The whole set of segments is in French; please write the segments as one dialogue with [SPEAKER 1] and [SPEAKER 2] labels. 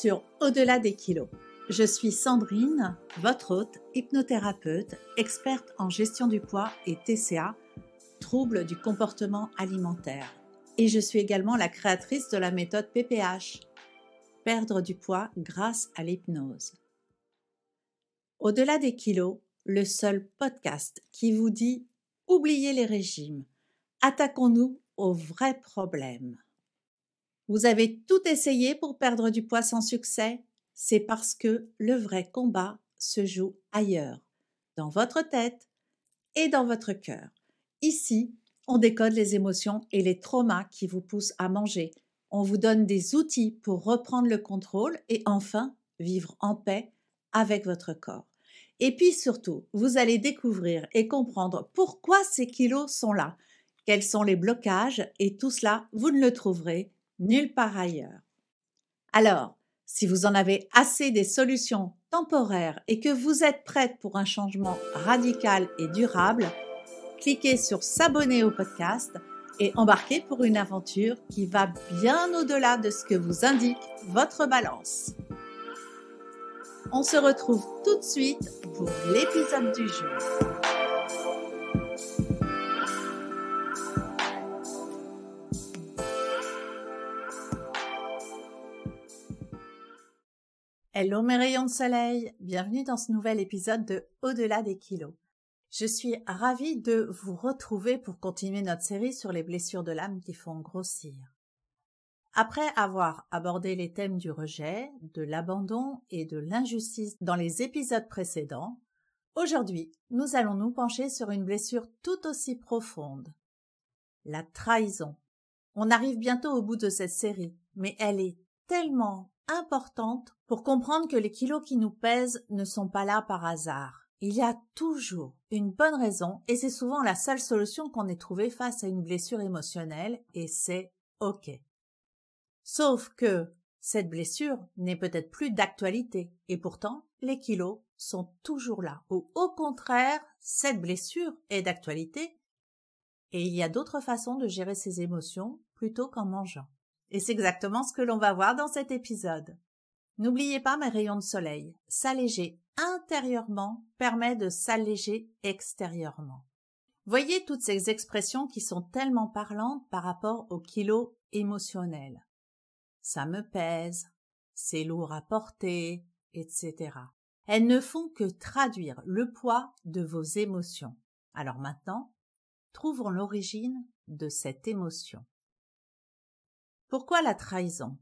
[SPEAKER 1] sur Au-delà des kilos. Je suis Sandrine, votre hôte, hypnothérapeute, experte en gestion du poids et TCA, troubles du comportement alimentaire. Et je suis également la créatrice de la méthode PPH, perdre du poids grâce à l'hypnose. Au-delà des kilos, le seul podcast qui vous dit oubliez les régimes, attaquons-nous aux vrais problèmes. Vous avez tout essayé pour perdre du poids sans succès? C'est parce que le vrai combat se joue ailleurs, dans votre tête et dans votre cœur. Ici, on décode les émotions et les traumas qui vous poussent à manger. On vous donne des outils pour reprendre le contrôle et enfin vivre en paix avec votre corps. Et puis surtout, vous allez découvrir et comprendre pourquoi ces kilos sont là, quels sont les blocages, et tout cela, vous ne le trouverez nulle part ailleurs. Alors, si vous en avez assez des solutions temporaires et que vous êtes prête pour un changement radical et durable, cliquez sur s'abonner au podcast et embarquez pour une aventure qui va bien au-delà de ce que vous indique votre balance. On se retrouve tout de suite pour l'épisode du jour. Hello mes rayons de soleil, bienvenue dans ce nouvel épisode de Au-delà des kilos. Je suis ravie de vous retrouver pour continuer notre série sur les blessures de l'âme qui font grossir. Après avoir abordé les thèmes du rejet, de l'abandon et de l'injustice dans les épisodes précédents, aujourd'hui nous allons nous pencher sur une blessure tout aussi profonde. La trahison. On arrive bientôt au bout de cette série, mais elle est tellement importante pour comprendre que les kilos qui nous pèsent ne sont pas là par hasard. Il y a toujours une bonne raison et c'est souvent la seule solution qu'on ait trouvée face à une blessure émotionnelle et c'est OK. Sauf que cette blessure n'est peut-être plus d'actualité et pourtant les kilos sont toujours là. Ou au contraire, cette blessure est d'actualité et il y a d'autres façons de gérer ses émotions plutôt qu'en mangeant. Et c'est exactement ce que l'on va voir dans cet épisode. N'oubliez pas mes rayons de soleil. S'alléger intérieurement permet de s'alléger extérieurement. Voyez toutes ces expressions qui sont tellement parlantes par rapport aux kilos émotionnels ça me pèse, c'est lourd à porter, etc. Elles ne font que traduire le poids de vos émotions. Alors maintenant, trouvons l'origine de cette émotion. Pourquoi la trahison?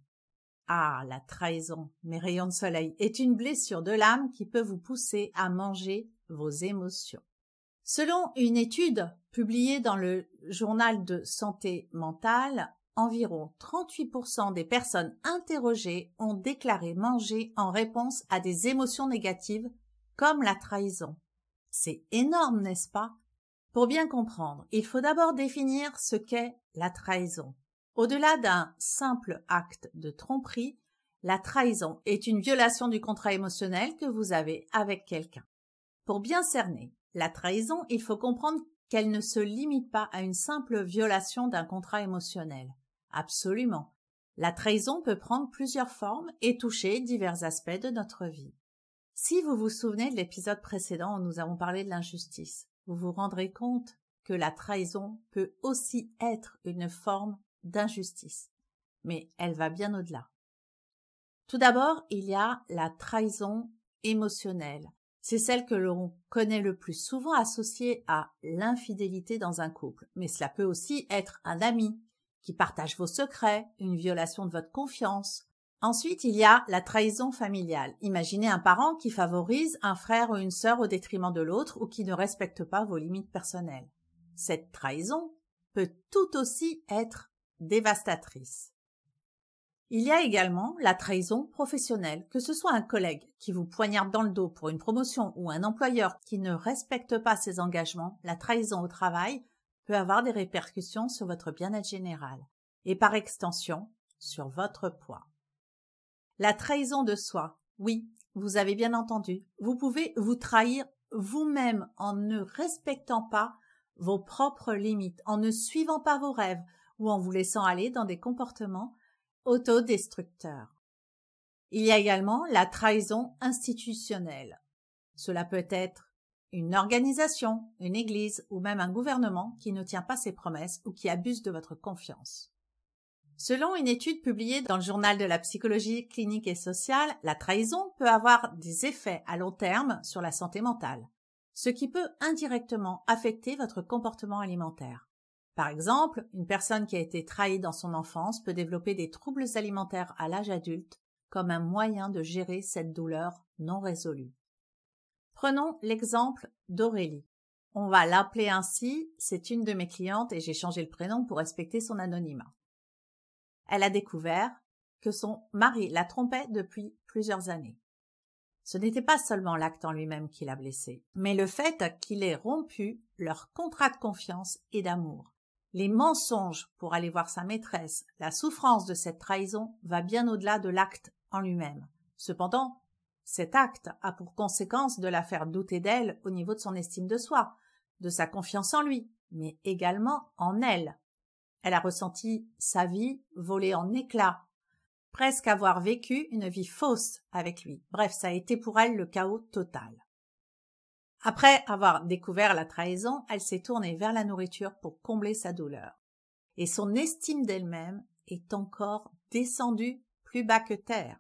[SPEAKER 1] Ah, la trahison, mes rayons de soleil, est une blessure de l'âme qui peut vous pousser à manger vos émotions. Selon une étude publiée dans le journal de santé mentale, environ 38% des personnes interrogées ont déclaré manger en réponse à des émotions négatives comme la trahison. C'est énorme, n'est-ce pas? Pour bien comprendre, il faut d'abord définir ce qu'est la trahison. Au-delà d'un simple acte de tromperie, la trahison est une violation du contrat émotionnel que vous avez avec quelqu'un. Pour bien cerner la trahison, il faut comprendre qu'elle ne se limite pas à une simple violation d'un contrat émotionnel. Absolument. La trahison peut prendre plusieurs formes et toucher divers aspects de notre vie. Si vous vous souvenez de l'épisode précédent où nous avons parlé de l'injustice, vous vous rendrez compte que la trahison peut aussi être une forme d'injustice. Mais elle va bien au-delà. Tout d'abord, il y a la trahison émotionnelle. C'est celle que l'on connaît le plus souvent associée à l'infidélité dans un couple, mais cela peut aussi être un ami qui partage vos secrets, une violation de votre confiance. Ensuite, il y a la trahison familiale. Imaginez un parent qui favorise un frère ou une sœur au détriment de l'autre ou qui ne respecte pas vos limites personnelles. Cette trahison peut tout aussi être dévastatrice. Il y a également la trahison professionnelle, que ce soit un collègue qui vous poignarde dans le dos pour une promotion ou un employeur qui ne respecte pas ses engagements, la trahison au travail peut avoir des répercussions sur votre bien-être général et par extension sur votre poids. La trahison de soi. Oui, vous avez bien entendu. Vous pouvez vous trahir vous-même en ne respectant pas vos propres limites, en ne suivant pas vos rêves ou en vous laissant aller dans des comportements autodestructeurs. Il y a également la trahison institutionnelle. Cela peut être une organisation, une église ou même un gouvernement qui ne tient pas ses promesses ou qui abuse de votre confiance. Selon une étude publiée dans le journal de la psychologie clinique et sociale, la trahison peut avoir des effets à long terme sur la santé mentale, ce qui peut indirectement affecter votre comportement alimentaire. Par exemple, une personne qui a été trahie dans son enfance peut développer des troubles alimentaires à l'âge adulte comme un moyen de gérer cette douleur non résolue. Prenons l'exemple d'Aurélie. On va l'appeler ainsi, c'est une de mes clientes et j'ai changé le prénom pour respecter son anonymat. Elle a découvert que son mari la trompait depuis plusieurs années. Ce n'était pas seulement l'acte en lui-même qui l'a blessée, mais le fait qu'il ait rompu leur contrat de confiance et d'amour. Les mensonges pour aller voir sa maîtresse, la souffrance de cette trahison va bien au-delà de l'acte en lui-même. Cependant, cet acte a pour conséquence de la faire douter d'elle au niveau de son estime de soi, de sa confiance en lui, mais également en elle. Elle a ressenti sa vie voler en éclats, presque avoir vécu une vie fausse avec lui. Bref, ça a été pour elle le chaos total. Après avoir découvert la trahison, elle s'est tournée vers la nourriture pour combler sa douleur. Et son estime d'elle-même est encore descendue plus bas que terre.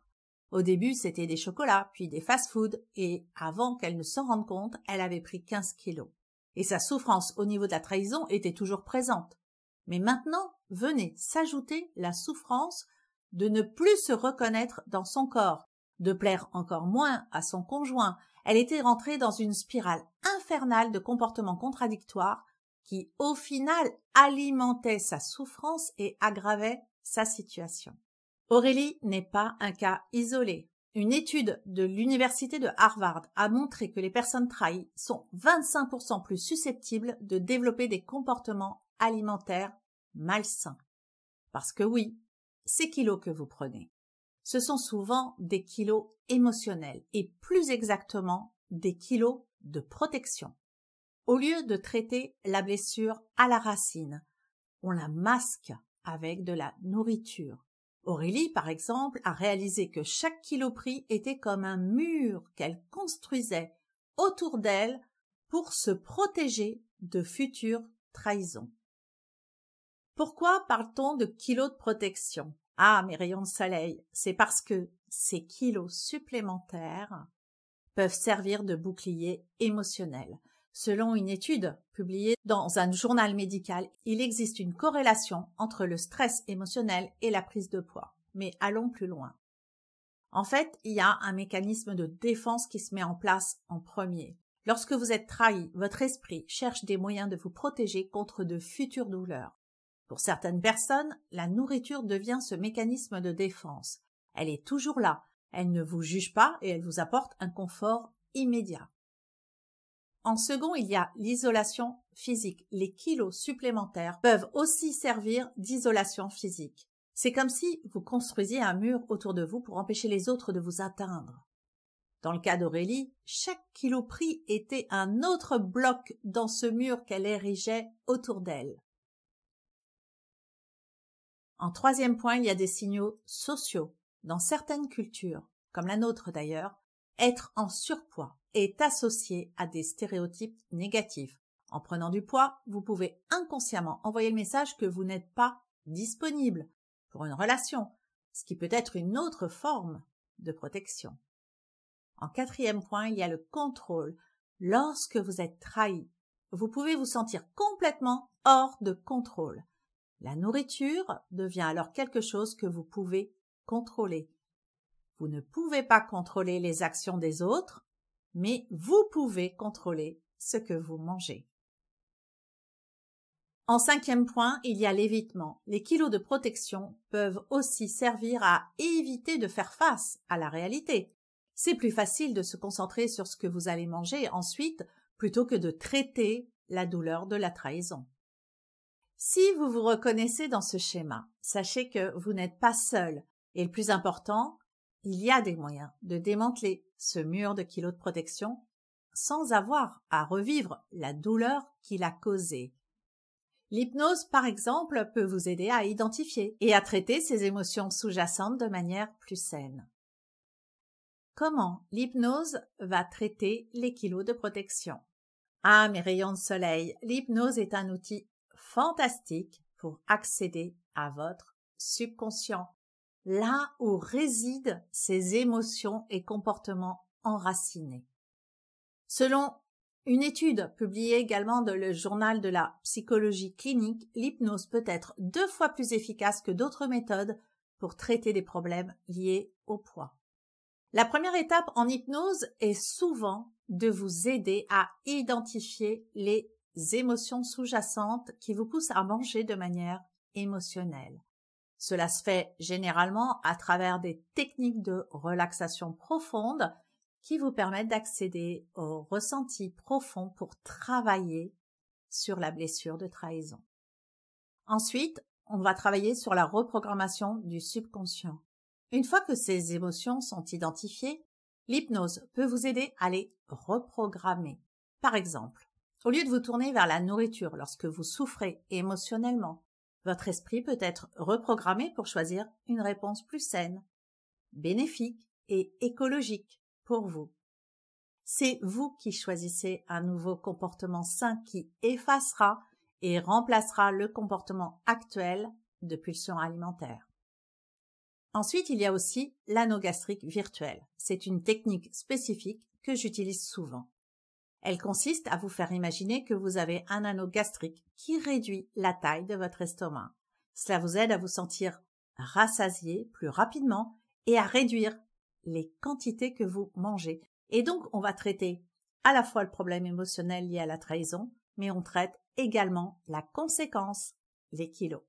[SPEAKER 1] Au début, c'était des chocolats, puis des fast-foods, et avant qu'elle ne s'en rende compte, elle avait pris 15 kilos. Et sa souffrance au niveau de la trahison était toujours présente. Mais maintenant, venait s'ajouter la souffrance de ne plus se reconnaître dans son corps, de plaire encore moins à son conjoint. Elle était rentrée dans une spirale infernale de comportements contradictoires qui, au final, alimentaient sa souffrance et aggravaient sa situation. Aurélie n'est pas un cas isolé. Une étude de l'université de Harvard a montré que les personnes trahies sont 25% plus susceptibles de développer des comportements alimentaires malsains. Parce que oui, ces kilos que vous prenez, ce sont souvent des kilos émotionnels et plus exactement des kilos de protection. Au lieu de traiter la blessure à la racine, on la masque avec de la nourriture, Aurélie, par exemple, a réalisé que chaque kilo pris était comme un mur qu'elle construisait autour d'elle pour se protéger de futures trahisons. Pourquoi parle-t-on de kilos de protection? Ah, mes rayons de soleil, c'est parce que ces kilos supplémentaires peuvent servir de bouclier émotionnel. Selon une étude publiée dans un journal médical, il existe une corrélation entre le stress émotionnel et la prise de poids. Mais allons plus loin. En fait, il y a un mécanisme de défense qui se met en place en premier. Lorsque vous êtes trahi, votre esprit cherche des moyens de vous protéger contre de futures douleurs. Pour certaines personnes, la nourriture devient ce mécanisme de défense. Elle est toujours là, elle ne vous juge pas et elle vous apporte un confort immédiat. En second, il y a l'isolation physique. Les kilos supplémentaires peuvent aussi servir d'isolation physique. C'est comme si vous construisiez un mur autour de vous pour empêcher les autres de vous atteindre. Dans le cas d'Aurélie, chaque kilo pris était un autre bloc dans ce mur qu'elle érigeait autour d'elle. En troisième point, il y a des signaux sociaux. Dans certaines cultures, comme la nôtre d'ailleurs, être en surpoids est associé à des stéréotypes négatifs. En prenant du poids, vous pouvez inconsciemment envoyer le message que vous n'êtes pas disponible pour une relation, ce qui peut être une autre forme de protection. En quatrième point, il y a le contrôle. Lorsque vous êtes trahi, vous pouvez vous sentir complètement hors de contrôle. La nourriture devient alors quelque chose que vous pouvez contrôler. Vous ne pouvez pas contrôler les actions des autres, mais vous pouvez contrôler ce que vous mangez. En cinquième point, il y a l'évitement. Les kilos de protection peuvent aussi servir à éviter de faire face à la réalité. C'est plus facile de se concentrer sur ce que vous allez manger ensuite plutôt que de traiter la douleur de la trahison. Si vous vous reconnaissez dans ce schéma, sachez que vous n'êtes pas seul et le plus important, il y a des moyens de démanteler ce mur de kilos de protection sans avoir à revivre la douleur qu'il a causée. L'hypnose, par exemple, peut vous aider à identifier et à traiter ces émotions sous-jacentes de manière plus saine. comment l'hypnose va traiter les kilos de protection? Ah, mes rayons de soleil, l'hypnose est un outil fantastique pour accéder à votre subconscient, là où résident ces émotions et comportements enracinés. Selon une étude publiée également dans le journal de la psychologie clinique, l'hypnose peut être deux fois plus efficace que d'autres méthodes pour traiter des problèmes liés au poids. La première étape en hypnose est souvent de vous aider à identifier les émotions sous-jacentes qui vous poussent à manger de manière émotionnelle. Cela se fait généralement à travers des techniques de relaxation profonde qui vous permettent d'accéder au ressenti profond pour travailler sur la blessure de trahison. Ensuite, on va travailler sur la reprogrammation du subconscient. Une fois que ces émotions sont identifiées, l'hypnose peut vous aider à les reprogrammer. Par exemple, au lieu de vous tourner vers la nourriture lorsque vous souffrez émotionnellement, votre esprit peut être reprogrammé pour choisir une réponse plus saine, bénéfique et écologique pour vous. C'est vous qui choisissez un nouveau comportement sain qui effacera et remplacera le comportement actuel de pulsion alimentaire. Ensuite, il y a aussi l'anogastrique virtuelle. C'est une technique spécifique que j'utilise souvent. Elle consiste à vous faire imaginer que vous avez un anneau gastrique qui réduit la taille de votre estomac. Cela vous aide à vous sentir rassasié plus rapidement et à réduire les quantités que vous mangez. Et donc, on va traiter à la fois le problème émotionnel lié à la trahison, mais on traite également la conséquence, les kilos.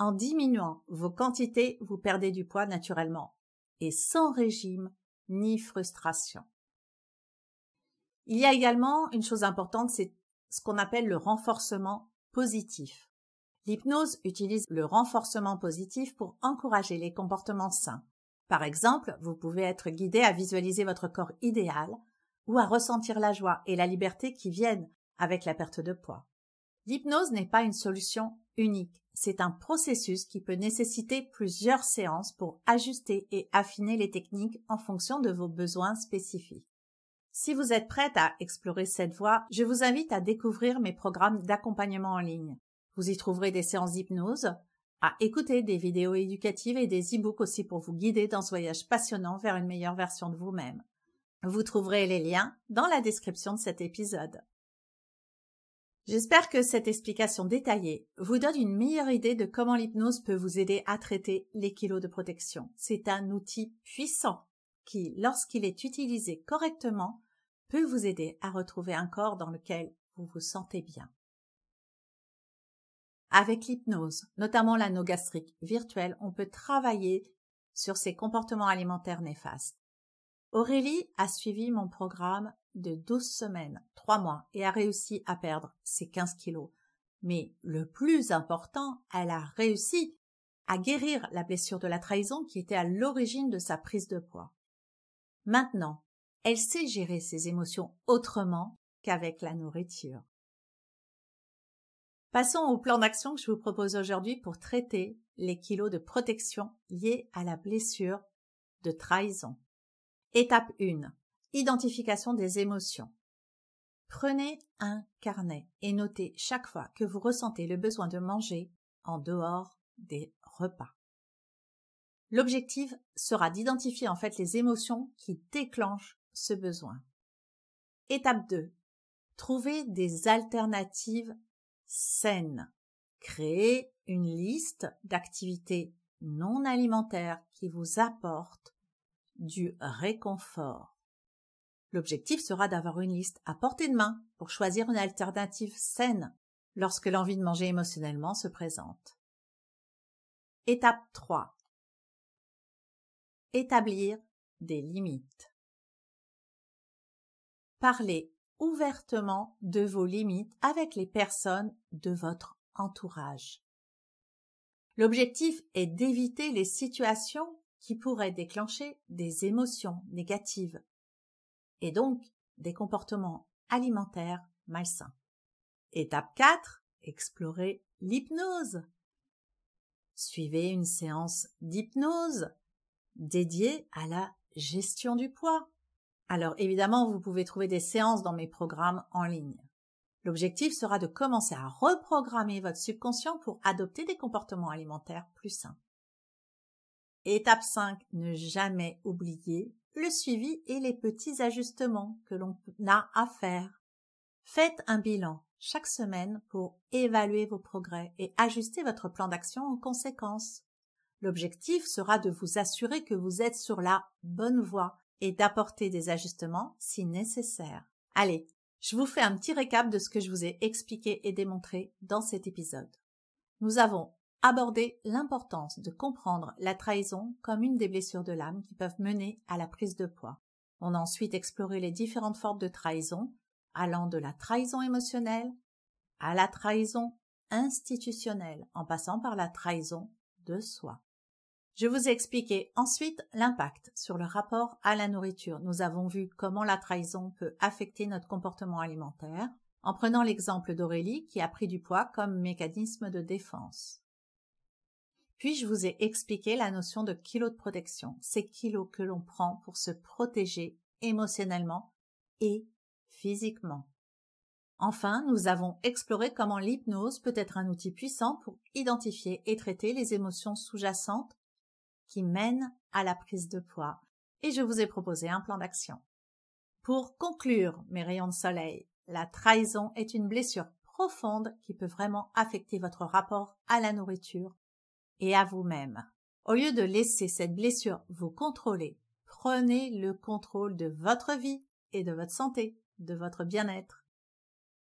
[SPEAKER 1] En diminuant vos quantités, vous perdez du poids naturellement et sans régime ni frustration. Il y a également une chose importante, c'est ce qu'on appelle le renforcement positif. L'hypnose utilise le renforcement positif pour encourager les comportements sains, par exemple, vous pouvez être guidé à visualiser votre corps idéal ou à ressentir la joie et la liberté qui viennent avec la perte de poids. L'hypnose n'est pas une solution unique, c'est un processus qui peut nécessiter plusieurs séances pour ajuster et affiner les techniques en fonction de vos besoins spécifiques. Si vous êtes prête à explorer cette voie, je vous invite à découvrir mes programmes d'accompagnement en ligne. Vous y trouverez des séances d'hypnose, à écouter des vidéos éducatives et des e-books aussi pour vous guider dans ce voyage passionnant vers une meilleure version de vous-même. Vous trouverez les liens dans la description de cet épisode. J'espère que cette explication détaillée vous donne une meilleure idée de comment l'hypnose peut vous aider à traiter les kilos de protection. C'est un outil puissant qui, lorsqu'il est utilisé correctement, peut vous aider à retrouver un corps dans lequel vous vous sentez bien. Avec l'hypnose, notamment l'anogastrique virtuelle, on peut travailler sur ces comportements alimentaires néfastes. Aurélie a suivi mon programme de 12 semaines, 3 mois, et a réussi à perdre ses 15 kilos. Mais le plus important, elle a réussi à guérir la blessure de la trahison qui était à l'origine de sa prise de poids. Maintenant, elle sait gérer ses émotions autrement qu'avec la nourriture. Passons au plan d'action que je vous propose aujourd'hui pour traiter les kilos de protection liés à la blessure de trahison. Étape 1. Identification des émotions. Prenez un carnet et notez chaque fois que vous ressentez le besoin de manger en dehors des repas. L'objectif sera d'identifier en fait les émotions qui déclenchent ce besoin. Étape 2. Trouver des alternatives saine. Créez une liste d'activités non alimentaires qui vous apportent du réconfort. L'objectif sera d'avoir une liste à portée de main pour choisir une alternative saine lorsque l'envie de manger émotionnellement se présente. Étape 3. Établir des limites. Parlez ouvertement de vos limites avec les personnes de votre entourage. L'objectif est d'éviter les situations qui pourraient déclencher des émotions négatives et donc des comportements alimentaires malsains. Étape 4. Explorer l'hypnose. Suivez une séance d'hypnose dédiée à la gestion du poids. Alors évidemment, vous pouvez trouver des séances dans mes programmes en ligne. L'objectif sera de commencer à reprogrammer votre subconscient pour adopter des comportements alimentaires plus sains. Étape 5. Ne jamais oublier le suivi et les petits ajustements que l'on a à faire. Faites un bilan chaque semaine pour évaluer vos progrès et ajuster votre plan d'action en conséquence. L'objectif sera de vous assurer que vous êtes sur la bonne voie et d'apporter des ajustements si nécessaire. Allez, je vous fais un petit récap de ce que je vous ai expliqué et démontré dans cet épisode. Nous avons abordé l'importance de comprendre la trahison comme une des blessures de l'âme qui peuvent mener à la prise de poids. On a ensuite exploré les différentes formes de trahison, allant de la trahison émotionnelle à la trahison institutionnelle, en passant par la trahison de soi. Je vous ai expliqué ensuite l'impact sur le rapport à la nourriture. Nous avons vu comment la trahison peut affecter notre comportement alimentaire, en prenant l'exemple d'Aurélie qui a pris du poids comme mécanisme de défense. Puis je vous ai expliqué la notion de kilo de protection, ces kilos que l'on prend pour se protéger émotionnellement et physiquement. Enfin, nous avons exploré comment l'hypnose peut être un outil puissant pour identifier et traiter les émotions sous-jacentes qui mène à la prise de poids et je vous ai proposé un plan d'action. Pour conclure, mes rayons de soleil, la trahison est une blessure profonde qui peut vraiment affecter votre rapport à la nourriture et à vous-même. Au lieu de laisser cette blessure vous contrôler, prenez le contrôle de votre vie et de votre santé, de votre bien-être.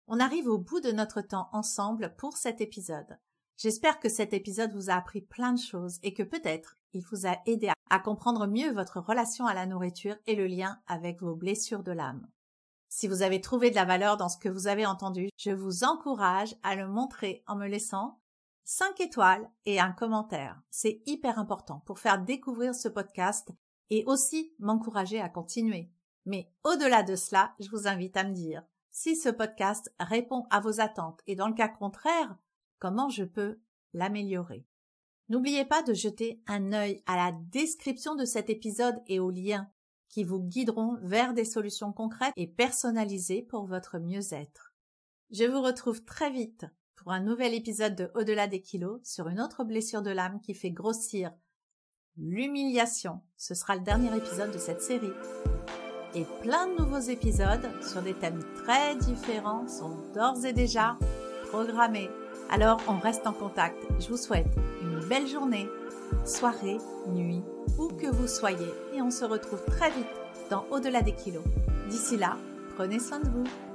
[SPEAKER 1] On arrive au bout de notre temps ensemble pour cet épisode. J'espère que cet épisode vous a appris plein de choses et que peut-être il vous a aidé à comprendre mieux votre relation à la nourriture et le lien avec vos blessures de l'âme. Si vous avez trouvé de la valeur dans ce que vous avez entendu, je vous encourage à le montrer en me laissant 5 étoiles et un commentaire. C'est hyper important pour faire découvrir ce podcast et aussi m'encourager à continuer. Mais au-delà de cela, je vous invite à me dire si ce podcast répond à vos attentes et dans le cas contraire, comment je peux l'améliorer? N'oubliez pas de jeter un œil à la description de cet épisode et aux liens qui vous guideront vers des solutions concrètes et personnalisées pour votre mieux-être. Je vous retrouve très vite pour un nouvel épisode de Au-delà des kilos sur une autre blessure de l'âme qui fait grossir l'humiliation. Ce sera le dernier épisode de cette série. Et plein de nouveaux épisodes sur des thèmes très différents sont d'ores et déjà programmés. Alors on reste en contact. Je vous souhaite belle journée, soirée, nuit, où que vous soyez et on se retrouve très vite dans Au-delà des kilos. D'ici là, prenez soin de vous.